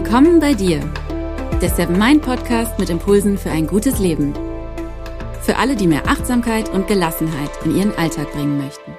Willkommen bei dir, der Seven Mind Podcast mit Impulsen für ein gutes Leben. Für alle, die mehr Achtsamkeit und Gelassenheit in ihren Alltag bringen möchten.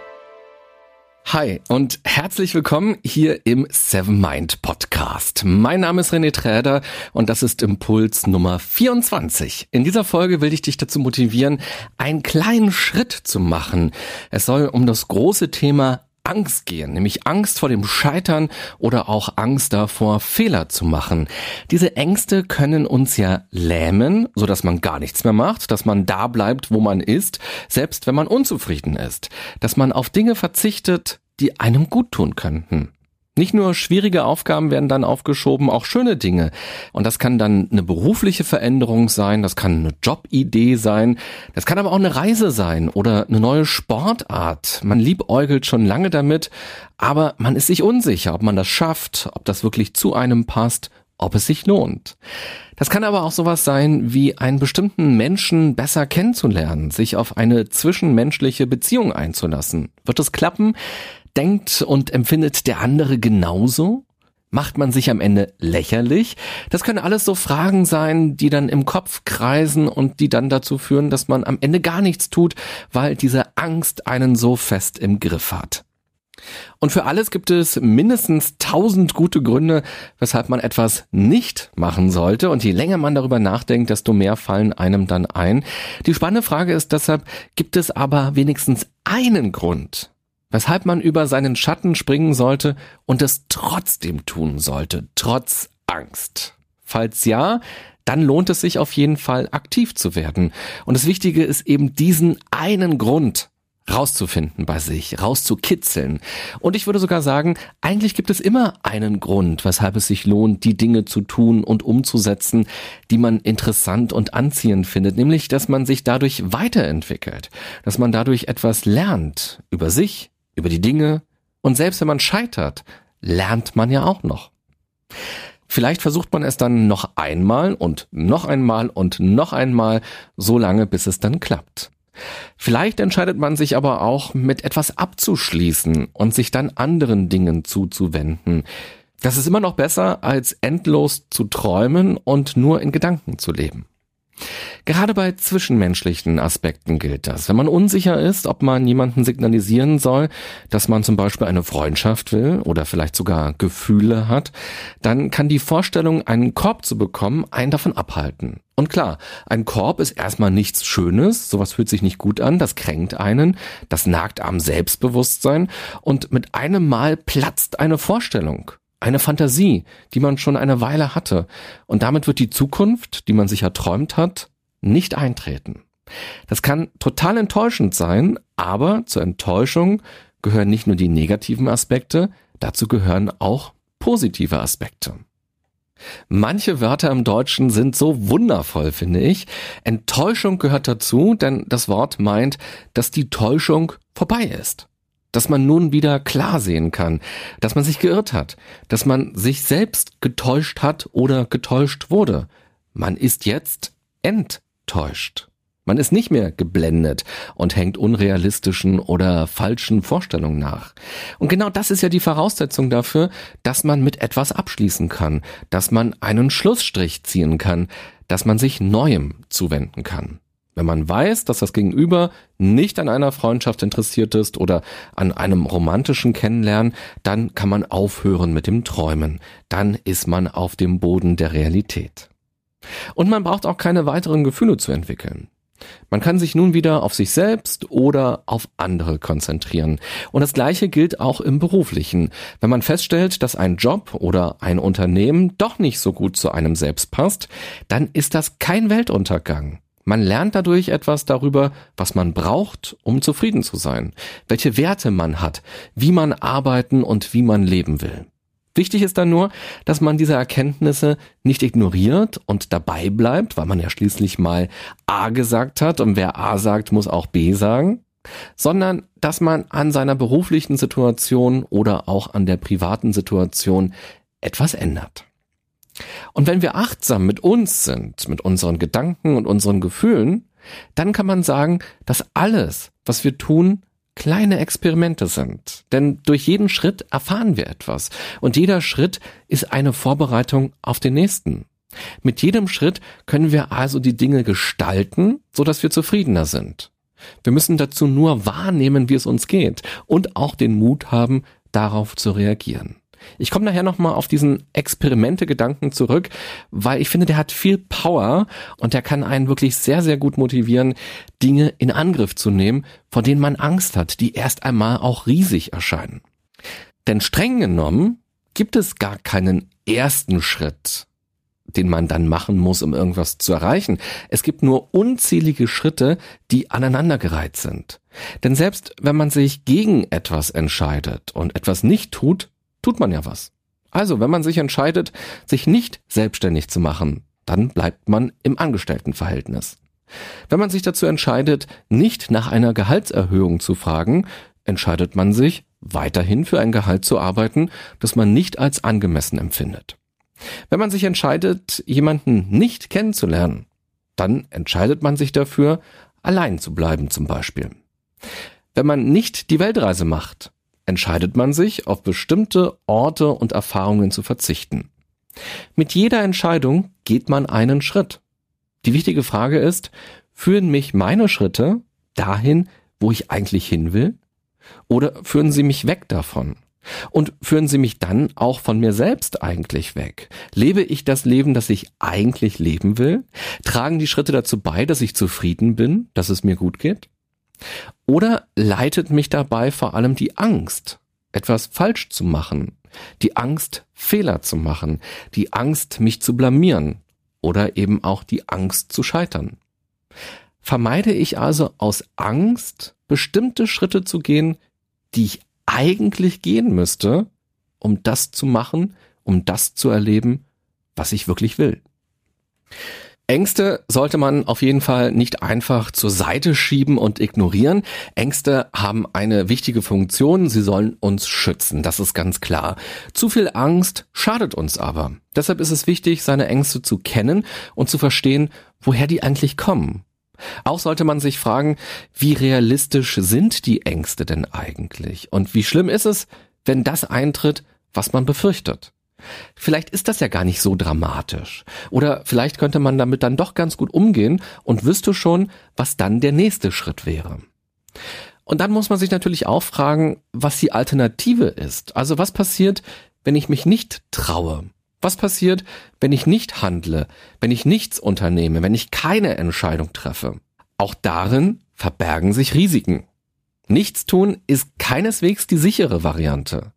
Hi und herzlich willkommen hier im Seven Mind Podcast. Mein Name ist René Träder und das ist Impuls Nummer 24. In dieser Folge will ich dich dazu motivieren, einen kleinen Schritt zu machen. Es soll um das große Thema Angst gehen, nämlich Angst vor dem Scheitern oder auch Angst davor, Fehler zu machen. Diese Ängste können uns ja lähmen, so dass man gar nichts mehr macht, dass man da bleibt, wo man ist, selbst wenn man unzufrieden ist, dass man auf Dinge verzichtet, die einem gut tun könnten. Nicht nur schwierige Aufgaben werden dann aufgeschoben, auch schöne Dinge. Und das kann dann eine berufliche Veränderung sein, das kann eine Jobidee sein, das kann aber auch eine Reise sein oder eine neue Sportart. Man liebäugelt schon lange damit, aber man ist sich unsicher, ob man das schafft, ob das wirklich zu einem passt, ob es sich lohnt. Das kann aber auch sowas sein, wie einen bestimmten Menschen besser kennenzulernen, sich auf eine zwischenmenschliche Beziehung einzulassen. Wird es klappen? Denkt und empfindet der andere genauso? Macht man sich am Ende lächerlich? Das können alles so Fragen sein, die dann im Kopf kreisen und die dann dazu führen, dass man am Ende gar nichts tut, weil diese Angst einen so fest im Griff hat. Und für alles gibt es mindestens tausend gute Gründe, weshalb man etwas nicht machen sollte. Und je länger man darüber nachdenkt, desto mehr fallen einem dann ein. Die spannende Frage ist deshalb, gibt es aber wenigstens einen Grund, weshalb man über seinen Schatten springen sollte und es trotzdem tun sollte, trotz Angst. Falls ja, dann lohnt es sich auf jeden Fall aktiv zu werden. Und das Wichtige ist eben diesen einen Grund rauszufinden bei sich, rauszukitzeln. Und ich würde sogar sagen, eigentlich gibt es immer einen Grund, weshalb es sich lohnt, die Dinge zu tun und umzusetzen, die man interessant und anziehend findet, nämlich, dass man sich dadurch weiterentwickelt, dass man dadurch etwas lernt über sich, über die Dinge und selbst wenn man scheitert, lernt man ja auch noch. Vielleicht versucht man es dann noch einmal und noch einmal und noch einmal, so lange, bis es dann klappt. Vielleicht entscheidet man sich aber auch, mit etwas abzuschließen und sich dann anderen Dingen zuzuwenden. Das ist immer noch besser, als endlos zu träumen und nur in Gedanken zu leben. Gerade bei zwischenmenschlichen Aspekten gilt das. Wenn man unsicher ist, ob man jemanden signalisieren soll, dass man zum Beispiel eine Freundschaft will oder vielleicht sogar Gefühle hat, dann kann die Vorstellung, einen Korb zu bekommen, einen davon abhalten. Und klar, ein Korb ist erstmal nichts Schönes, sowas fühlt sich nicht gut an, das kränkt einen, das nagt am Selbstbewusstsein und mit einem Mal platzt eine Vorstellung. Eine Fantasie, die man schon eine Weile hatte. Und damit wird die Zukunft, die man sich erträumt hat, nicht eintreten. Das kann total enttäuschend sein, aber zur Enttäuschung gehören nicht nur die negativen Aspekte, dazu gehören auch positive Aspekte. Manche Wörter im Deutschen sind so wundervoll, finde ich. Enttäuschung gehört dazu, denn das Wort meint, dass die Täuschung vorbei ist dass man nun wieder klar sehen kann, dass man sich geirrt hat, dass man sich selbst getäuscht hat oder getäuscht wurde. Man ist jetzt enttäuscht. Man ist nicht mehr geblendet und hängt unrealistischen oder falschen Vorstellungen nach. Und genau das ist ja die Voraussetzung dafür, dass man mit etwas abschließen kann, dass man einen Schlussstrich ziehen kann, dass man sich Neuem zuwenden kann. Wenn man weiß, dass das Gegenüber nicht an einer Freundschaft interessiert ist oder an einem romantischen Kennenlernen, dann kann man aufhören mit dem Träumen. Dann ist man auf dem Boden der Realität. Und man braucht auch keine weiteren Gefühle zu entwickeln. Man kann sich nun wieder auf sich selbst oder auf andere konzentrieren. Und das Gleiche gilt auch im beruflichen. Wenn man feststellt, dass ein Job oder ein Unternehmen doch nicht so gut zu einem selbst passt, dann ist das kein Weltuntergang. Man lernt dadurch etwas darüber, was man braucht, um zufrieden zu sein, welche Werte man hat, wie man arbeiten und wie man leben will. Wichtig ist dann nur, dass man diese Erkenntnisse nicht ignoriert und dabei bleibt, weil man ja schließlich mal A gesagt hat und wer A sagt, muss auch B sagen, sondern dass man an seiner beruflichen Situation oder auch an der privaten Situation etwas ändert. Und wenn wir achtsam mit uns sind, mit unseren Gedanken und unseren Gefühlen, dann kann man sagen, dass alles, was wir tun, kleine Experimente sind. Denn durch jeden Schritt erfahren wir etwas. Und jeder Schritt ist eine Vorbereitung auf den nächsten. Mit jedem Schritt können wir also die Dinge gestalten, so dass wir zufriedener sind. Wir müssen dazu nur wahrnehmen, wie es uns geht und auch den Mut haben, darauf zu reagieren. Ich komme nachher nochmal auf diesen Experimente-Gedanken zurück, weil ich finde, der hat viel Power und der kann einen wirklich sehr, sehr gut motivieren, Dinge in Angriff zu nehmen, vor denen man Angst hat, die erst einmal auch riesig erscheinen. Denn streng genommen gibt es gar keinen ersten Schritt, den man dann machen muss, um irgendwas zu erreichen. Es gibt nur unzählige Schritte, die aneinandergereiht sind. Denn selbst wenn man sich gegen etwas entscheidet und etwas nicht tut, tut man ja was. Also, wenn man sich entscheidet, sich nicht selbstständig zu machen, dann bleibt man im Angestelltenverhältnis. Wenn man sich dazu entscheidet, nicht nach einer Gehaltserhöhung zu fragen, entscheidet man sich, weiterhin für ein Gehalt zu arbeiten, das man nicht als angemessen empfindet. Wenn man sich entscheidet, jemanden nicht kennenzulernen, dann entscheidet man sich dafür, allein zu bleiben zum Beispiel. Wenn man nicht die Weltreise macht, entscheidet man sich, auf bestimmte Orte und Erfahrungen zu verzichten. Mit jeder Entscheidung geht man einen Schritt. Die wichtige Frage ist, führen mich meine Schritte dahin, wo ich eigentlich hin will? Oder führen sie mich weg davon? Und führen sie mich dann auch von mir selbst eigentlich weg? Lebe ich das Leben, das ich eigentlich leben will? Tragen die Schritte dazu bei, dass ich zufrieden bin, dass es mir gut geht? Oder leitet mich dabei vor allem die Angst, etwas falsch zu machen, die Angst, Fehler zu machen, die Angst, mich zu blamieren oder eben auch die Angst zu scheitern. Vermeide ich also aus Angst, bestimmte Schritte zu gehen, die ich eigentlich gehen müsste, um das zu machen, um das zu erleben, was ich wirklich will. Ängste sollte man auf jeden Fall nicht einfach zur Seite schieben und ignorieren. Ängste haben eine wichtige Funktion, sie sollen uns schützen, das ist ganz klar. Zu viel Angst schadet uns aber. Deshalb ist es wichtig, seine Ängste zu kennen und zu verstehen, woher die eigentlich kommen. Auch sollte man sich fragen, wie realistisch sind die Ängste denn eigentlich? Und wie schlimm ist es, wenn das eintritt, was man befürchtet? Vielleicht ist das ja gar nicht so dramatisch. Oder vielleicht könnte man damit dann doch ganz gut umgehen und wüsste schon, was dann der nächste Schritt wäre. Und dann muss man sich natürlich auch fragen, was die Alternative ist. Also was passiert, wenn ich mich nicht traue? Was passiert, wenn ich nicht handle, wenn ich nichts unternehme, wenn ich keine Entscheidung treffe? Auch darin verbergen sich Risiken. Nichts tun ist keineswegs die sichere Variante.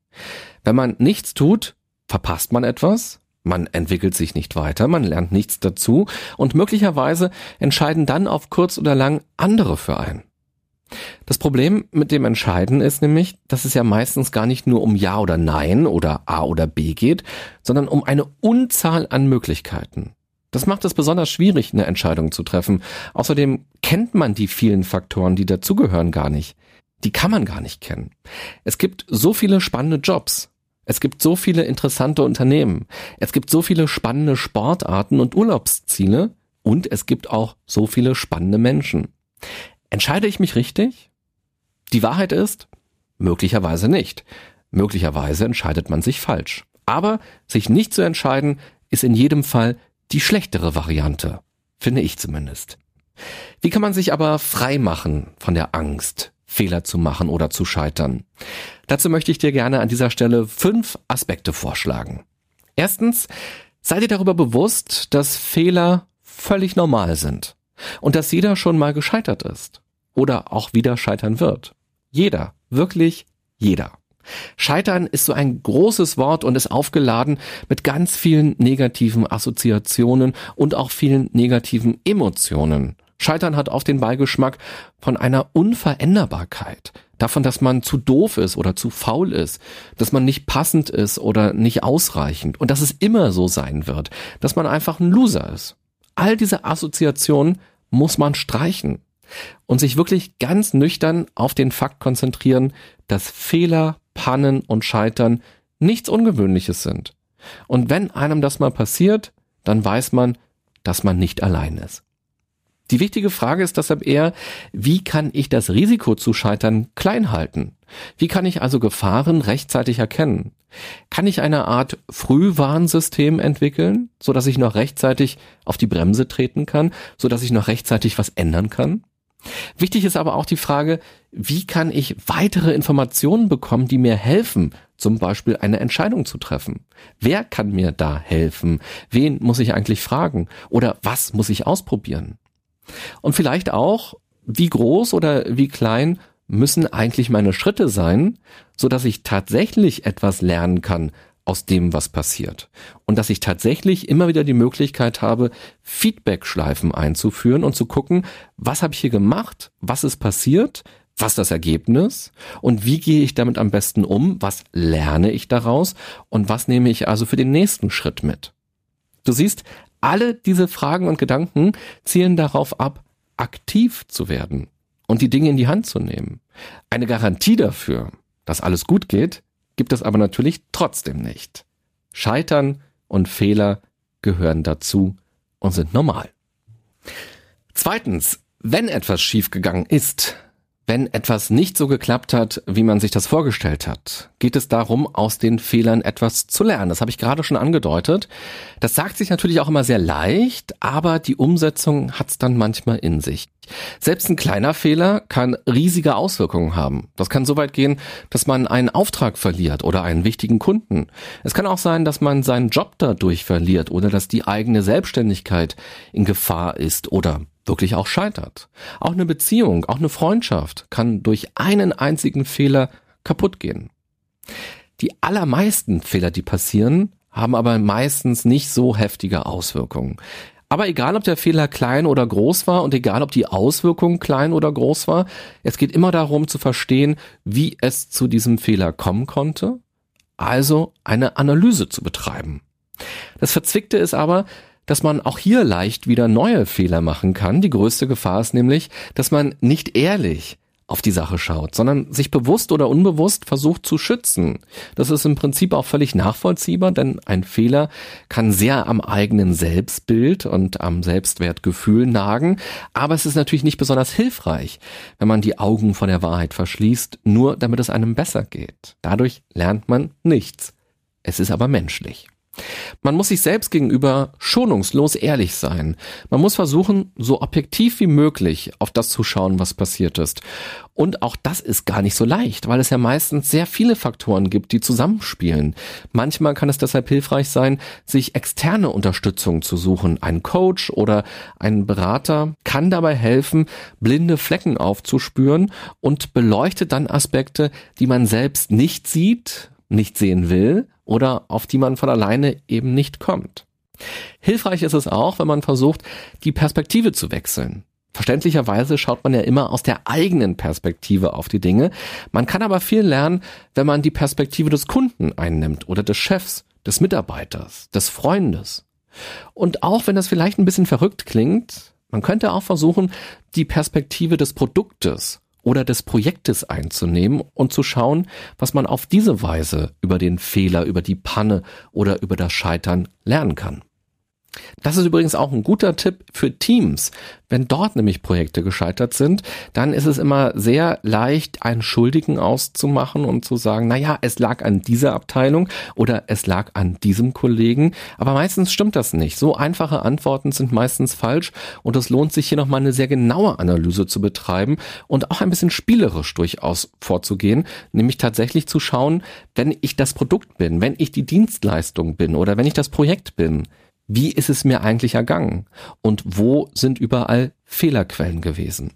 Wenn man nichts tut, verpasst man etwas, man entwickelt sich nicht weiter, man lernt nichts dazu und möglicherweise entscheiden dann auf kurz oder lang andere für einen. Das Problem mit dem Entscheiden ist nämlich, dass es ja meistens gar nicht nur um Ja oder Nein oder A oder B geht, sondern um eine Unzahl an Möglichkeiten. Das macht es besonders schwierig, eine Entscheidung zu treffen. Außerdem kennt man die vielen Faktoren, die dazugehören, gar nicht. Die kann man gar nicht kennen. Es gibt so viele spannende Jobs, es gibt so viele interessante Unternehmen. Es gibt so viele spannende Sportarten und Urlaubsziele. Und es gibt auch so viele spannende Menschen. Entscheide ich mich richtig? Die Wahrheit ist, möglicherweise nicht. Möglicherweise entscheidet man sich falsch. Aber sich nicht zu entscheiden, ist in jedem Fall die schlechtere Variante. Finde ich zumindest. Wie kann man sich aber frei machen von der Angst, Fehler zu machen oder zu scheitern? Dazu möchte ich dir gerne an dieser Stelle fünf Aspekte vorschlagen. Erstens, sei dir darüber bewusst, dass Fehler völlig normal sind und dass jeder schon mal gescheitert ist oder auch wieder scheitern wird. Jeder, wirklich jeder. Scheitern ist so ein großes Wort und ist aufgeladen mit ganz vielen negativen Assoziationen und auch vielen negativen Emotionen. Scheitern hat oft den Beigeschmack von einer Unveränderbarkeit, davon, dass man zu doof ist oder zu faul ist, dass man nicht passend ist oder nicht ausreichend und dass es immer so sein wird, dass man einfach ein Loser ist. All diese Assoziationen muss man streichen und sich wirklich ganz nüchtern auf den Fakt konzentrieren, dass Fehler, Pannen und Scheitern nichts Ungewöhnliches sind. Und wenn einem das mal passiert, dann weiß man, dass man nicht allein ist. Die wichtige Frage ist deshalb eher, wie kann ich das Risiko zu scheitern klein halten? Wie kann ich also Gefahren rechtzeitig erkennen? Kann ich eine Art Frühwarnsystem entwickeln, so dass ich noch rechtzeitig auf die Bremse treten kann, so dass ich noch rechtzeitig was ändern kann? Wichtig ist aber auch die Frage, wie kann ich weitere Informationen bekommen, die mir helfen, zum Beispiel eine Entscheidung zu treffen? Wer kann mir da helfen? Wen muss ich eigentlich fragen? Oder was muss ich ausprobieren? Und vielleicht auch, wie groß oder wie klein müssen eigentlich meine Schritte sein, so dass ich tatsächlich etwas lernen kann aus dem, was passiert. Und dass ich tatsächlich immer wieder die Möglichkeit habe, Feedback-Schleifen einzuführen und zu gucken, was habe ich hier gemacht, was ist passiert, was das Ergebnis und wie gehe ich damit am besten um, was lerne ich daraus und was nehme ich also für den nächsten Schritt mit. Du siehst, alle diese Fragen und Gedanken zielen darauf ab, aktiv zu werden und die Dinge in die Hand zu nehmen. Eine Garantie dafür, dass alles gut geht, gibt es aber natürlich trotzdem nicht. Scheitern und Fehler gehören dazu und sind normal. Zweitens, wenn etwas schiefgegangen ist, wenn etwas nicht so geklappt hat, wie man sich das vorgestellt hat, geht es darum, aus den Fehlern etwas zu lernen. Das habe ich gerade schon angedeutet. Das sagt sich natürlich auch immer sehr leicht, aber die Umsetzung hat es dann manchmal in sich. Selbst ein kleiner Fehler kann riesige Auswirkungen haben. Das kann so weit gehen, dass man einen Auftrag verliert oder einen wichtigen Kunden. Es kann auch sein, dass man seinen Job dadurch verliert oder dass die eigene Selbstständigkeit in Gefahr ist oder wirklich auch scheitert. Auch eine Beziehung, auch eine Freundschaft kann durch einen einzigen Fehler kaputt gehen. Die allermeisten Fehler, die passieren, haben aber meistens nicht so heftige Auswirkungen. Aber egal, ob der Fehler klein oder groß war und egal, ob die Auswirkung klein oder groß war, es geht immer darum zu verstehen, wie es zu diesem Fehler kommen konnte, also eine Analyse zu betreiben. Das Verzwickte ist aber, dass man auch hier leicht wieder neue Fehler machen kann. Die größte Gefahr ist nämlich, dass man nicht ehrlich auf die Sache schaut, sondern sich bewusst oder unbewusst versucht zu schützen. Das ist im Prinzip auch völlig nachvollziehbar, denn ein Fehler kann sehr am eigenen Selbstbild und am Selbstwertgefühl nagen, aber es ist natürlich nicht besonders hilfreich, wenn man die Augen vor der Wahrheit verschließt, nur damit es einem besser geht. Dadurch lernt man nichts. Es ist aber menschlich. Man muss sich selbst gegenüber schonungslos ehrlich sein. Man muss versuchen, so objektiv wie möglich auf das zu schauen, was passiert ist. Und auch das ist gar nicht so leicht, weil es ja meistens sehr viele Faktoren gibt, die zusammenspielen. Manchmal kann es deshalb hilfreich sein, sich externe Unterstützung zu suchen. Ein Coach oder ein Berater kann dabei helfen, blinde Flecken aufzuspüren und beleuchtet dann Aspekte, die man selbst nicht sieht, nicht sehen will oder auf die man von alleine eben nicht kommt. Hilfreich ist es auch, wenn man versucht, die Perspektive zu wechseln. Verständlicherweise schaut man ja immer aus der eigenen Perspektive auf die Dinge. Man kann aber viel lernen, wenn man die Perspektive des Kunden einnimmt oder des Chefs, des Mitarbeiters, des Freundes. Und auch wenn das vielleicht ein bisschen verrückt klingt, man könnte auch versuchen, die Perspektive des Produktes oder des Projektes einzunehmen und zu schauen, was man auf diese Weise über den Fehler, über die Panne oder über das Scheitern lernen kann. Das ist übrigens auch ein guter Tipp für Teams. Wenn dort nämlich Projekte gescheitert sind, dann ist es immer sehr leicht, einen Schuldigen auszumachen und zu sagen, na ja, es lag an dieser Abteilung oder es lag an diesem Kollegen. Aber meistens stimmt das nicht. So einfache Antworten sind meistens falsch und es lohnt sich hier nochmal eine sehr genaue Analyse zu betreiben und auch ein bisschen spielerisch durchaus vorzugehen, nämlich tatsächlich zu schauen, wenn ich das Produkt bin, wenn ich die Dienstleistung bin oder wenn ich das Projekt bin, wie ist es mir eigentlich ergangen und wo sind überall Fehlerquellen gewesen.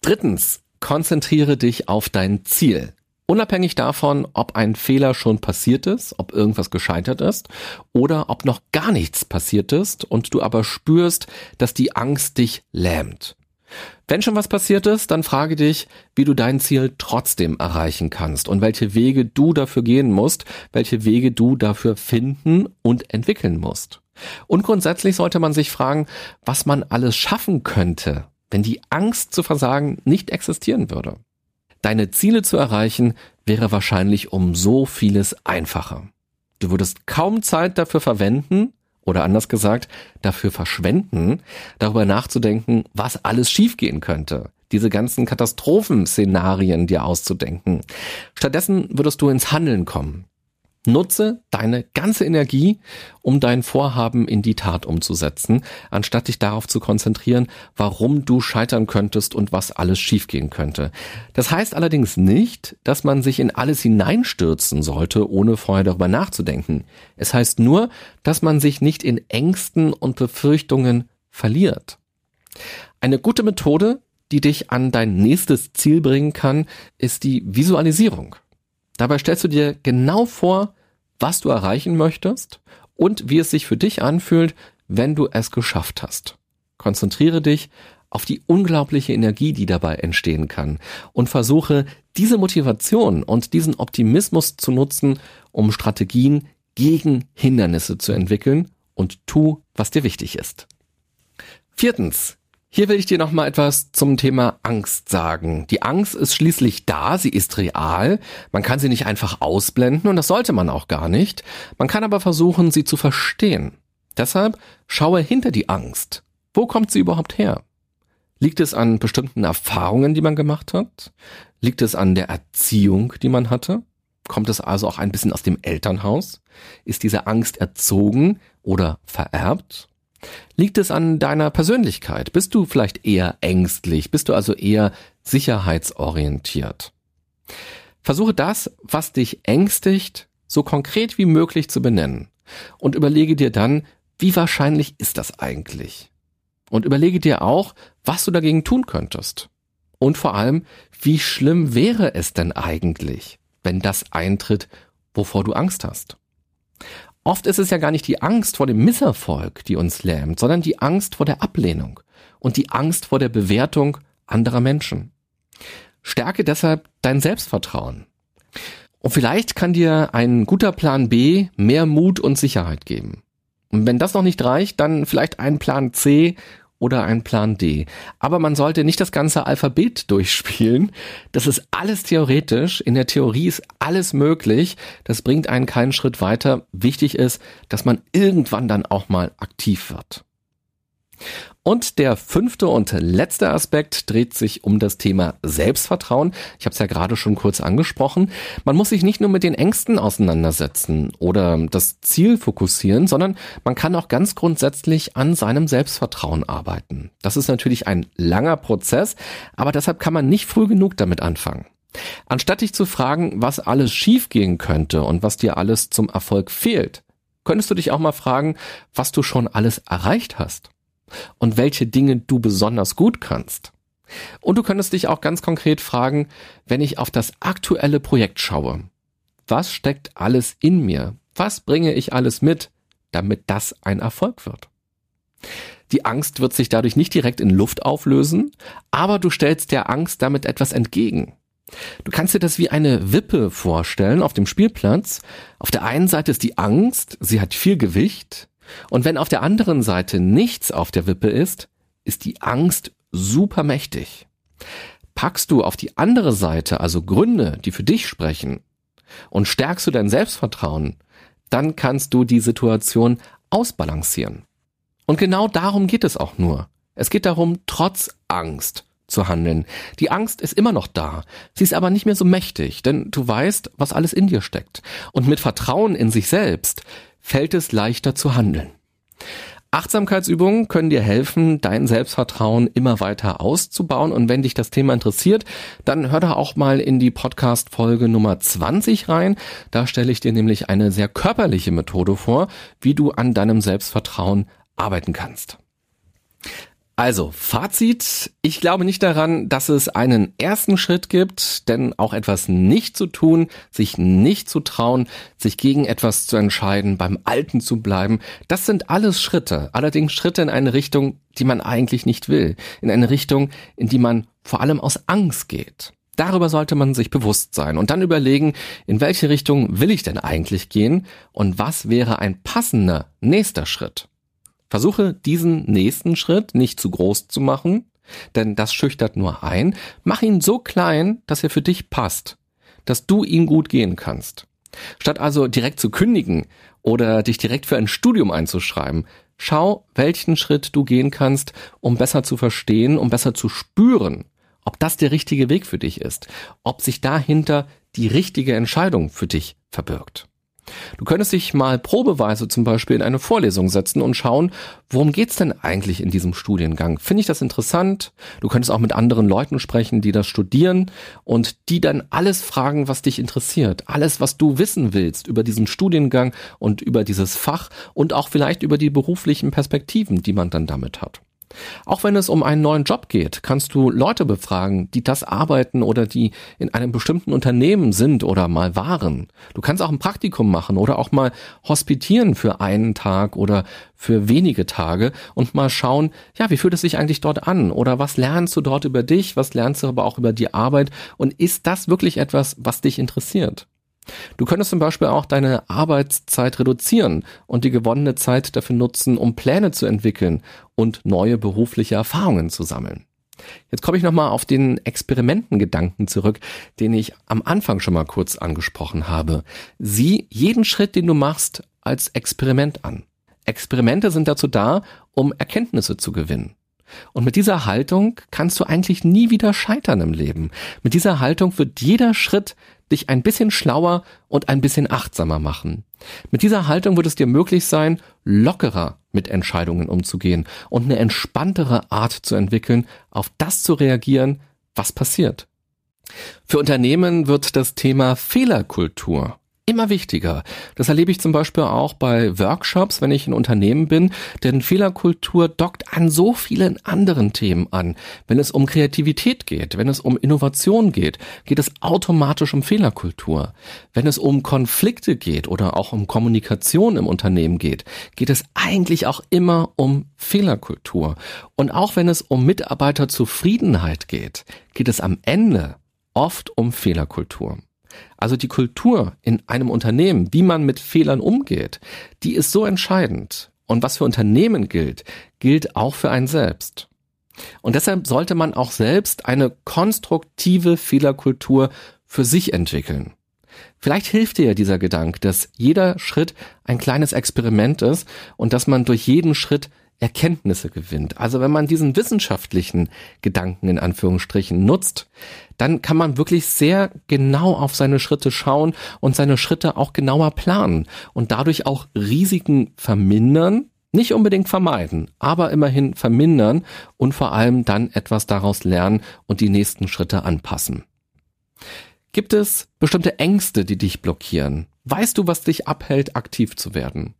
Drittens, konzentriere dich auf dein Ziel. Unabhängig davon, ob ein Fehler schon passiert ist, ob irgendwas gescheitert ist oder ob noch gar nichts passiert ist und du aber spürst, dass die Angst dich lähmt. Wenn schon was passiert ist, dann frage dich, wie du dein Ziel trotzdem erreichen kannst und welche Wege du dafür gehen musst, welche Wege du dafür finden und entwickeln musst. Und grundsätzlich sollte man sich fragen, was man alles schaffen könnte, wenn die Angst zu versagen nicht existieren würde. Deine Ziele zu erreichen wäre wahrscheinlich um so vieles einfacher. Du würdest kaum Zeit dafür verwenden Oder anders gesagt, dafür verschwenden, darüber nachzudenken, was alles schiefgehen könnte. Diese ganzen Katastrophenszenarien dir auszudenken. Stattdessen würdest du ins Handeln kommen. Nutze deine ganze Energie, um dein Vorhaben in die Tat umzusetzen, anstatt dich darauf zu konzentrieren, warum du scheitern könntest und was alles schiefgehen könnte. Das heißt allerdings nicht, dass man sich in alles hineinstürzen sollte, ohne vorher darüber nachzudenken. Es heißt nur, dass man sich nicht in Ängsten und Befürchtungen verliert. Eine gute Methode, die dich an dein nächstes Ziel bringen kann, ist die Visualisierung. Dabei stellst du dir genau vor, was du erreichen möchtest und wie es sich für dich anfühlt, wenn du es geschafft hast. Konzentriere dich auf die unglaubliche Energie, die dabei entstehen kann und versuche diese Motivation und diesen Optimismus zu nutzen, um Strategien gegen Hindernisse zu entwickeln und tu, was dir wichtig ist. Viertens, hier will ich dir noch mal etwas zum Thema Angst sagen. Die Angst ist schließlich da, sie ist real. Man kann sie nicht einfach ausblenden und das sollte man auch gar nicht. Man kann aber versuchen, sie zu verstehen. Deshalb schaue hinter die Angst. Wo kommt sie überhaupt her? Liegt es an bestimmten Erfahrungen, die man gemacht hat? Liegt es an der Erziehung, die man hatte? Kommt es also auch ein bisschen aus dem Elternhaus? Ist diese Angst erzogen oder vererbt? Liegt es an deiner Persönlichkeit? Bist du vielleicht eher ängstlich? Bist du also eher sicherheitsorientiert? Versuche das, was dich ängstigt, so konkret wie möglich zu benennen und überlege dir dann, wie wahrscheinlich ist das eigentlich? Und überlege dir auch, was du dagegen tun könntest. Und vor allem, wie schlimm wäre es denn eigentlich, wenn das eintritt, wovor du Angst hast? Oft ist es ja gar nicht die Angst vor dem Misserfolg, die uns lähmt, sondern die Angst vor der Ablehnung und die Angst vor der Bewertung anderer Menschen. Stärke deshalb dein Selbstvertrauen. Und vielleicht kann dir ein guter Plan B mehr Mut und Sicherheit geben. Und wenn das noch nicht reicht, dann vielleicht ein Plan C oder ein Plan D. Aber man sollte nicht das ganze Alphabet durchspielen. Das ist alles theoretisch. In der Theorie ist alles möglich. Das bringt einen keinen Schritt weiter. Wichtig ist, dass man irgendwann dann auch mal aktiv wird. Und der fünfte und letzte Aspekt dreht sich um das Thema Selbstvertrauen. Ich habe es ja gerade schon kurz angesprochen. Man muss sich nicht nur mit den Ängsten auseinandersetzen oder das Ziel fokussieren, sondern man kann auch ganz grundsätzlich an seinem Selbstvertrauen arbeiten. Das ist natürlich ein langer Prozess, aber deshalb kann man nicht früh genug damit anfangen. Anstatt dich zu fragen, was alles schiefgehen könnte und was dir alles zum Erfolg fehlt, könntest du dich auch mal fragen, was du schon alles erreicht hast und welche Dinge du besonders gut kannst. Und du könntest dich auch ganz konkret fragen, wenn ich auf das aktuelle Projekt schaue, was steckt alles in mir? Was bringe ich alles mit, damit das ein Erfolg wird? Die Angst wird sich dadurch nicht direkt in Luft auflösen, aber du stellst der Angst damit etwas entgegen. Du kannst dir das wie eine Wippe vorstellen auf dem Spielplatz. Auf der einen Seite ist die Angst, sie hat viel Gewicht, und wenn auf der anderen Seite nichts auf der Wippe ist, ist die Angst super mächtig. Packst du auf die andere Seite also Gründe, die für dich sprechen, und stärkst du dein Selbstvertrauen, dann kannst du die Situation ausbalancieren. Und genau darum geht es auch nur. Es geht darum, trotz Angst zu handeln. Die Angst ist immer noch da. Sie ist aber nicht mehr so mächtig, denn du weißt, was alles in dir steckt. Und mit Vertrauen in sich selbst fällt es leichter zu handeln. Achtsamkeitsübungen können dir helfen, dein Selbstvertrauen immer weiter auszubauen. Und wenn dich das Thema interessiert, dann hör da auch mal in die Podcast-Folge Nummer 20 rein. Da stelle ich dir nämlich eine sehr körperliche Methode vor, wie du an deinem Selbstvertrauen arbeiten kannst. Also, Fazit. Ich glaube nicht daran, dass es einen ersten Schritt gibt, denn auch etwas nicht zu tun, sich nicht zu trauen, sich gegen etwas zu entscheiden, beim Alten zu bleiben, das sind alles Schritte. Allerdings Schritte in eine Richtung, die man eigentlich nicht will. In eine Richtung, in die man vor allem aus Angst geht. Darüber sollte man sich bewusst sein und dann überlegen, in welche Richtung will ich denn eigentlich gehen und was wäre ein passender nächster Schritt. Versuche diesen nächsten Schritt nicht zu groß zu machen, denn das schüchtert nur ein. Mach ihn so klein, dass er für dich passt, dass du ihn gut gehen kannst. Statt also direkt zu kündigen oder dich direkt für ein Studium einzuschreiben. Schau, welchen Schritt du gehen kannst, um besser zu verstehen, um besser zu spüren, ob das der richtige Weg für dich ist, ob sich dahinter die richtige Entscheidung für dich verbirgt. Du könntest dich mal probeweise zum Beispiel in eine Vorlesung setzen und schauen, worum geht's denn eigentlich in diesem Studiengang? Finde ich das interessant? Du könntest auch mit anderen Leuten sprechen, die das studieren und die dann alles fragen, was dich interessiert. Alles, was du wissen willst über diesen Studiengang und über dieses Fach und auch vielleicht über die beruflichen Perspektiven, die man dann damit hat. Auch wenn es um einen neuen Job geht, kannst du Leute befragen, die das arbeiten oder die in einem bestimmten Unternehmen sind oder mal waren. Du kannst auch ein Praktikum machen oder auch mal hospitieren für einen Tag oder für wenige Tage und mal schauen, ja, wie fühlt es sich eigentlich dort an oder was lernst du dort über dich, was lernst du aber auch über die Arbeit und ist das wirklich etwas, was dich interessiert? Du könntest zum Beispiel auch deine Arbeitszeit reduzieren und die gewonnene Zeit dafür nutzen, um Pläne zu entwickeln und neue berufliche Erfahrungen zu sammeln. Jetzt komme ich nochmal auf den Experimentengedanken zurück, den ich am Anfang schon mal kurz angesprochen habe. Sieh jeden Schritt, den du machst, als Experiment an. Experimente sind dazu da, um Erkenntnisse zu gewinnen. Und mit dieser Haltung kannst du eigentlich nie wieder scheitern im Leben. Mit dieser Haltung wird jeder Schritt dich ein bisschen schlauer und ein bisschen achtsamer machen. Mit dieser Haltung wird es dir möglich sein, lockerer mit Entscheidungen umzugehen und eine entspanntere Art zu entwickeln, auf das zu reagieren, was passiert. Für Unternehmen wird das Thema Fehlerkultur immer wichtiger. Das erlebe ich zum Beispiel auch bei Workshops, wenn ich in Unternehmen bin, denn Fehlerkultur dockt an so vielen anderen Themen an. Wenn es um Kreativität geht, wenn es um Innovation geht, geht es automatisch um Fehlerkultur. Wenn es um Konflikte geht oder auch um Kommunikation im Unternehmen geht, geht es eigentlich auch immer um Fehlerkultur. Und auch wenn es um Mitarbeiterzufriedenheit geht, geht es am Ende oft um Fehlerkultur. Also die Kultur in einem Unternehmen, wie man mit Fehlern umgeht, die ist so entscheidend. Und was für Unternehmen gilt, gilt auch für einen selbst. Und deshalb sollte man auch selbst eine konstruktive Fehlerkultur für sich entwickeln. Vielleicht hilft dir dieser Gedanke, dass jeder Schritt ein kleines Experiment ist und dass man durch jeden Schritt Erkenntnisse gewinnt. Also wenn man diesen wissenschaftlichen Gedanken in Anführungsstrichen nutzt, dann kann man wirklich sehr genau auf seine Schritte schauen und seine Schritte auch genauer planen und dadurch auch Risiken vermindern, nicht unbedingt vermeiden, aber immerhin vermindern und vor allem dann etwas daraus lernen und die nächsten Schritte anpassen. Gibt es bestimmte Ängste, die dich blockieren? Weißt du, was dich abhält, aktiv zu werden?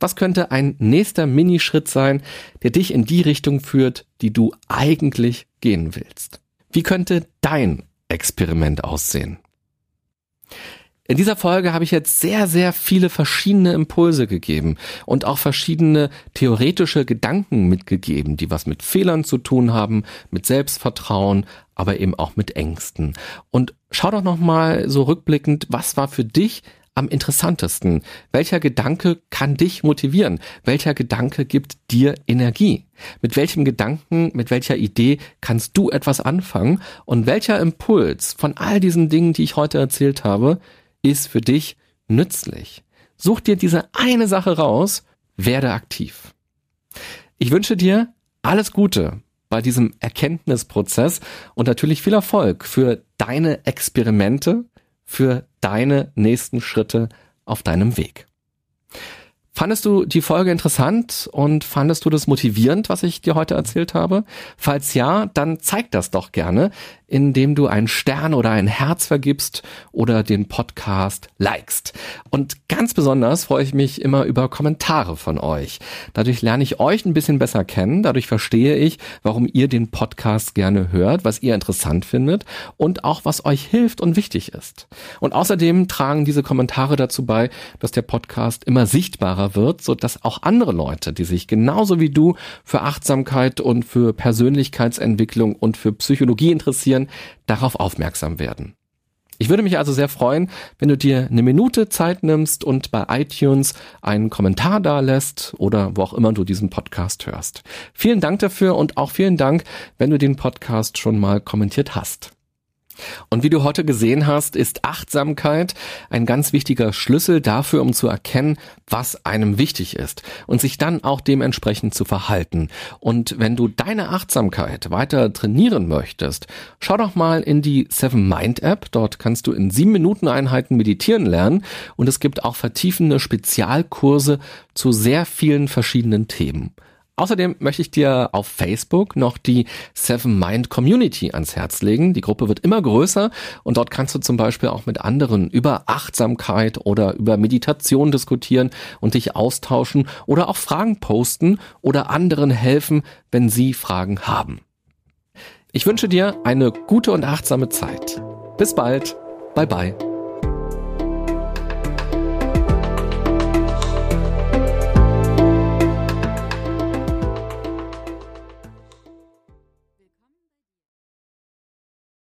Was könnte ein nächster Minischritt sein, der dich in die Richtung führt, die du eigentlich gehen willst? Wie könnte dein Experiment aussehen? In dieser Folge habe ich jetzt sehr, sehr viele verschiedene Impulse gegeben und auch verschiedene theoretische Gedanken mitgegeben, die was mit Fehlern zu tun haben, mit Selbstvertrauen, aber eben auch mit Ängsten. Und schau doch nochmal so rückblickend, was war für dich am interessantesten? Welcher Gedanke kann dich motivieren? Welcher Gedanke gibt dir Energie? Mit welchem Gedanken, mit welcher Idee kannst du etwas anfangen? Und welcher Impuls von all diesen Dingen, die ich heute erzählt habe, ist für dich nützlich? Such dir diese eine Sache raus, werde aktiv. Ich wünsche dir alles Gute bei diesem Erkenntnisprozess und natürlich viel Erfolg für deine Experimente, für deine nächsten Schritte auf deinem Weg. Fandest du die Folge interessant und fandest du das motivierend, was ich dir heute erzählt habe? Falls ja, dann zeig das doch gerne, indem du einen Stern oder ein Herz vergibst oder den Podcast likest. Und ganz besonders freue ich mich immer über Kommentare von euch. Dadurch lerne ich euch ein bisschen besser kennen, dadurch verstehe ich, warum ihr den Podcast gerne hört, was ihr interessant findet und auch was euch hilft und wichtig ist. Und außerdem tragen diese Kommentare dazu bei, dass der Podcast immer sichtbarer wird, so dass auch andere Leute, die sich genauso wie du für Achtsamkeit und für Persönlichkeitsentwicklung und für Psychologie interessieren, darauf aufmerksam werden. Ich würde mich also sehr freuen, wenn du dir eine Minute Zeit nimmst und bei iTunes einen Kommentar da lässt oder wo auch immer du diesen Podcast hörst. Vielen Dank dafür und auch vielen Dank, wenn du den Podcast schon mal kommentiert hast. Und wie du heute gesehen hast, ist Achtsamkeit ein ganz wichtiger Schlüssel dafür, um zu erkennen, was einem wichtig ist und sich dann auch dementsprechend zu verhalten. Und wenn du deine Achtsamkeit weiter trainieren möchtest, schau doch mal in die Seven Mind App. Dort kannst du in sieben Minuten Einheiten meditieren lernen und es gibt auch vertiefende Spezialkurse zu sehr vielen verschiedenen Themen. Außerdem möchte ich dir auf Facebook noch die Seven Mind Community ans Herz legen. Die Gruppe wird immer größer und dort kannst du zum Beispiel auch mit anderen über Achtsamkeit oder über Meditation diskutieren und dich austauschen oder auch Fragen posten oder anderen helfen, wenn sie Fragen haben. Ich wünsche dir eine gute und achtsame Zeit. Bis bald. Bye bye.